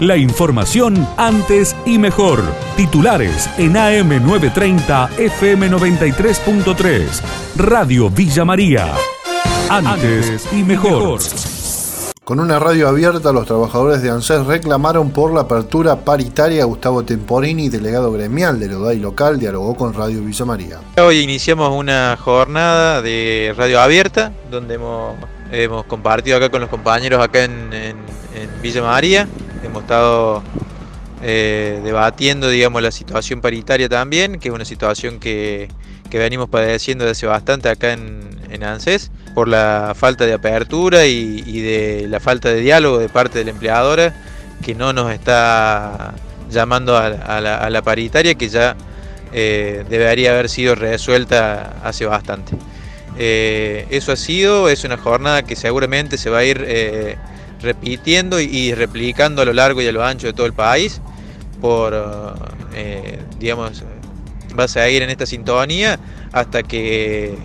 La información antes y mejor. Titulares en AM930 FM93.3. Radio Villa María. Antes y mejor. Con una radio abierta, los trabajadores de ANSES reclamaron por la apertura paritaria. Gustavo Temporini, delegado gremial del ODAI local, dialogó con Radio Villa María. Hoy iniciamos una jornada de radio abierta, donde hemos, compartido acá con los compañeros acá en Villa María hemos estado eh, debatiendo, digamos, la situación paritaria también, que es una situación que, venimos padeciendo desde hace bastante acá en, ANSES, por la falta de apertura y, de la falta de diálogo de parte de la empleadora, que no nos está llamando a, la, paritaria, que ya eh, debería haber sido resuelta hace bastante. Eh, eso ha sido, es una jornada que seguramente se va a ir repitiendo y replicando a lo largo y a lo ancho de todo el país por, eh, digamos, va a seguir en esta sintonía hasta que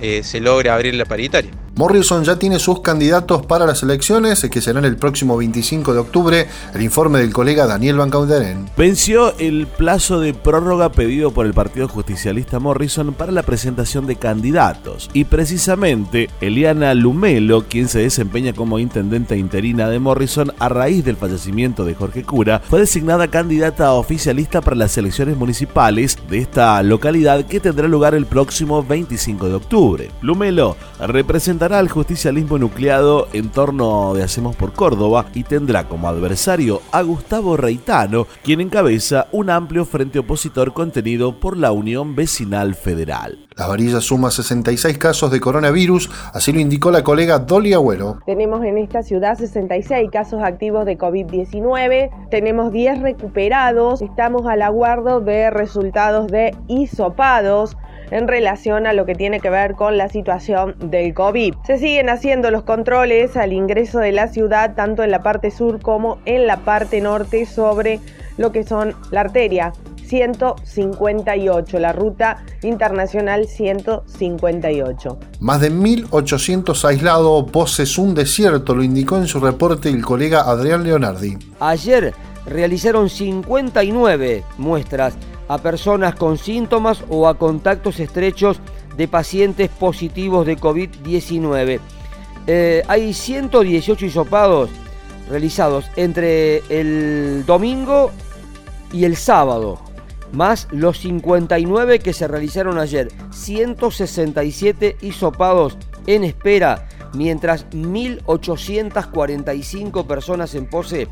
eh, se logre abrir la paritaria. Morrison ya tiene sus candidatos para las elecciones que serán el próximo 25 de octubre. El informe del colega Daniel Van Venció el plazo de prórroga pedido por el Partido Justicialista Morrison para la presentación de candidatos. Y precisamente Eliana Lumelo, quien se desempeña como intendente interina de Morrison a raíz del fallecimiento de Jorge Cura, fue designada candidata oficialista para las elecciones municipales de esta localidad que tendrá lugar el próximo 25 de octubre. Lumelo representa al justicialismo nucleado en torno de Hacemos por Córdoba y tendrá como adversario a Gustavo Reitano, quien encabeza un amplio frente opositor contenido por la Unión Vecinal Federal. La varilla suma 66 casos de coronavirus, así lo indicó la colega Dolly Agüero. Tenemos en esta ciudad 66 casos activos de COVID-19, tenemos 10 recuperados, estamos al aguardo de resultados de hisopados en relación a lo que tiene que ver con la situación del COVID. Se siguen haciendo los controles al ingreso de la ciudad, tanto en la parte sur como en la parte norte, sobre lo que son la arteria 158, la ruta internacional 158. Más de 1.800 aislados, voces un desierto, lo indicó en su reporte el colega Adrián Leonardi. Ayer realizaron 59 muestras a personas con síntomas o a contactos estrechos de pacientes positivos de COVID-19. Eh, hay 118 hisopados realizados entre el domingo y el sábado, más los 59 que se realizaron ayer. 167 hisopados en espera, mientras 1.845 personas en pose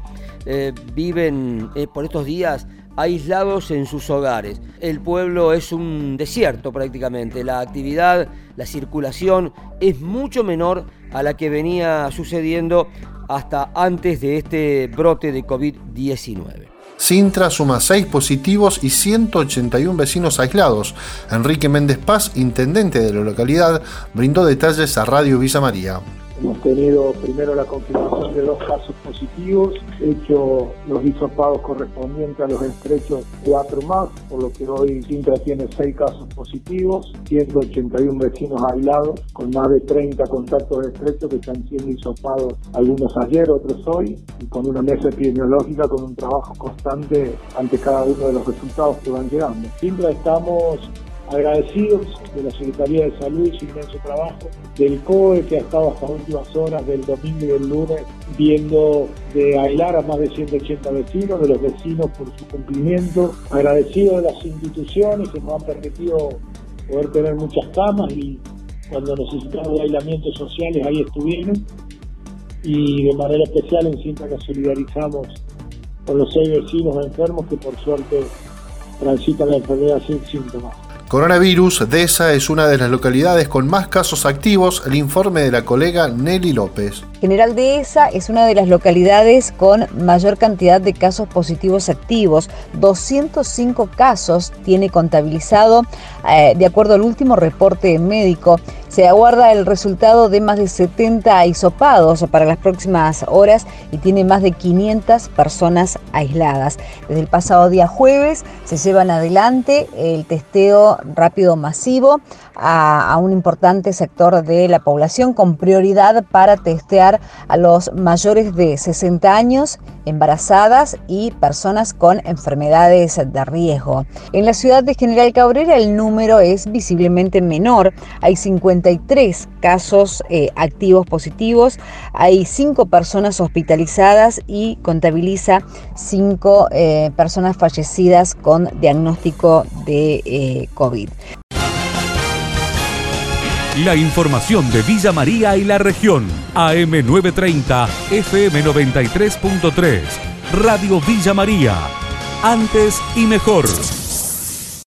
eh, viven eh, por estos días aislados en sus hogares. El pueblo es un desierto prácticamente. La actividad, la circulación es mucho menor a la que venía sucediendo hasta antes de este brote de COVID-19. Sintra suma 6 positivos y 181 vecinos aislados. Enrique Méndez Paz, intendente de la localidad, brindó detalles a Radio Villa María. Hemos tenido primero la confirmación de dos casos positivos, hecho los hisopados correspondientes a los estrechos cuatro más, por lo que hoy Sintra tiene seis casos positivos, 181 vecinos aislados, con más de 30 contactos estrechos que están siendo hisopados, algunos ayer, otros hoy, y con una mesa epidemiológica con un trabajo constante ante cada uno de los resultados que van llegando. Sintra estamos agradecidos de la Secretaría de Salud su inmenso trabajo, del COE que ha estado hasta últimas horas del domingo y del lunes viendo de aislar a más de 180 vecinos, de los vecinos por su cumplimiento, agradecidos de las instituciones que nos han permitido poder tener muchas camas y cuando necesitamos aislamientos sociales ahí estuvieron y de manera especial en Cinta que solidarizamos con los seis vecinos enfermos que por suerte transitan la enfermedad sin síntomas. Coronavirus, DESA es una de las localidades con más casos activos, el informe de la colega Nelly López. General Dehesa es una de las localidades con mayor cantidad de casos positivos activos. 205 casos tiene contabilizado, eh, de acuerdo al último reporte médico. Se aguarda el resultado de más de 70 hisopados para las próximas horas y tiene más de 500 personas aisladas. Desde el pasado día jueves se llevan adelante el testeo rápido masivo a, a un importante sector de la población con prioridad para testear a los mayores de 60 años, embarazadas y personas con enfermedades de riesgo. En la ciudad de General Cabrera el número es visiblemente menor. Hay 53 casos eh, activos positivos, hay 5 personas hospitalizadas y contabiliza 5 eh, personas fallecidas con diagnóstico de eh, COVID. La información de Villa María y la región. AM930, FM93.3. Radio Villa María. Antes y mejor.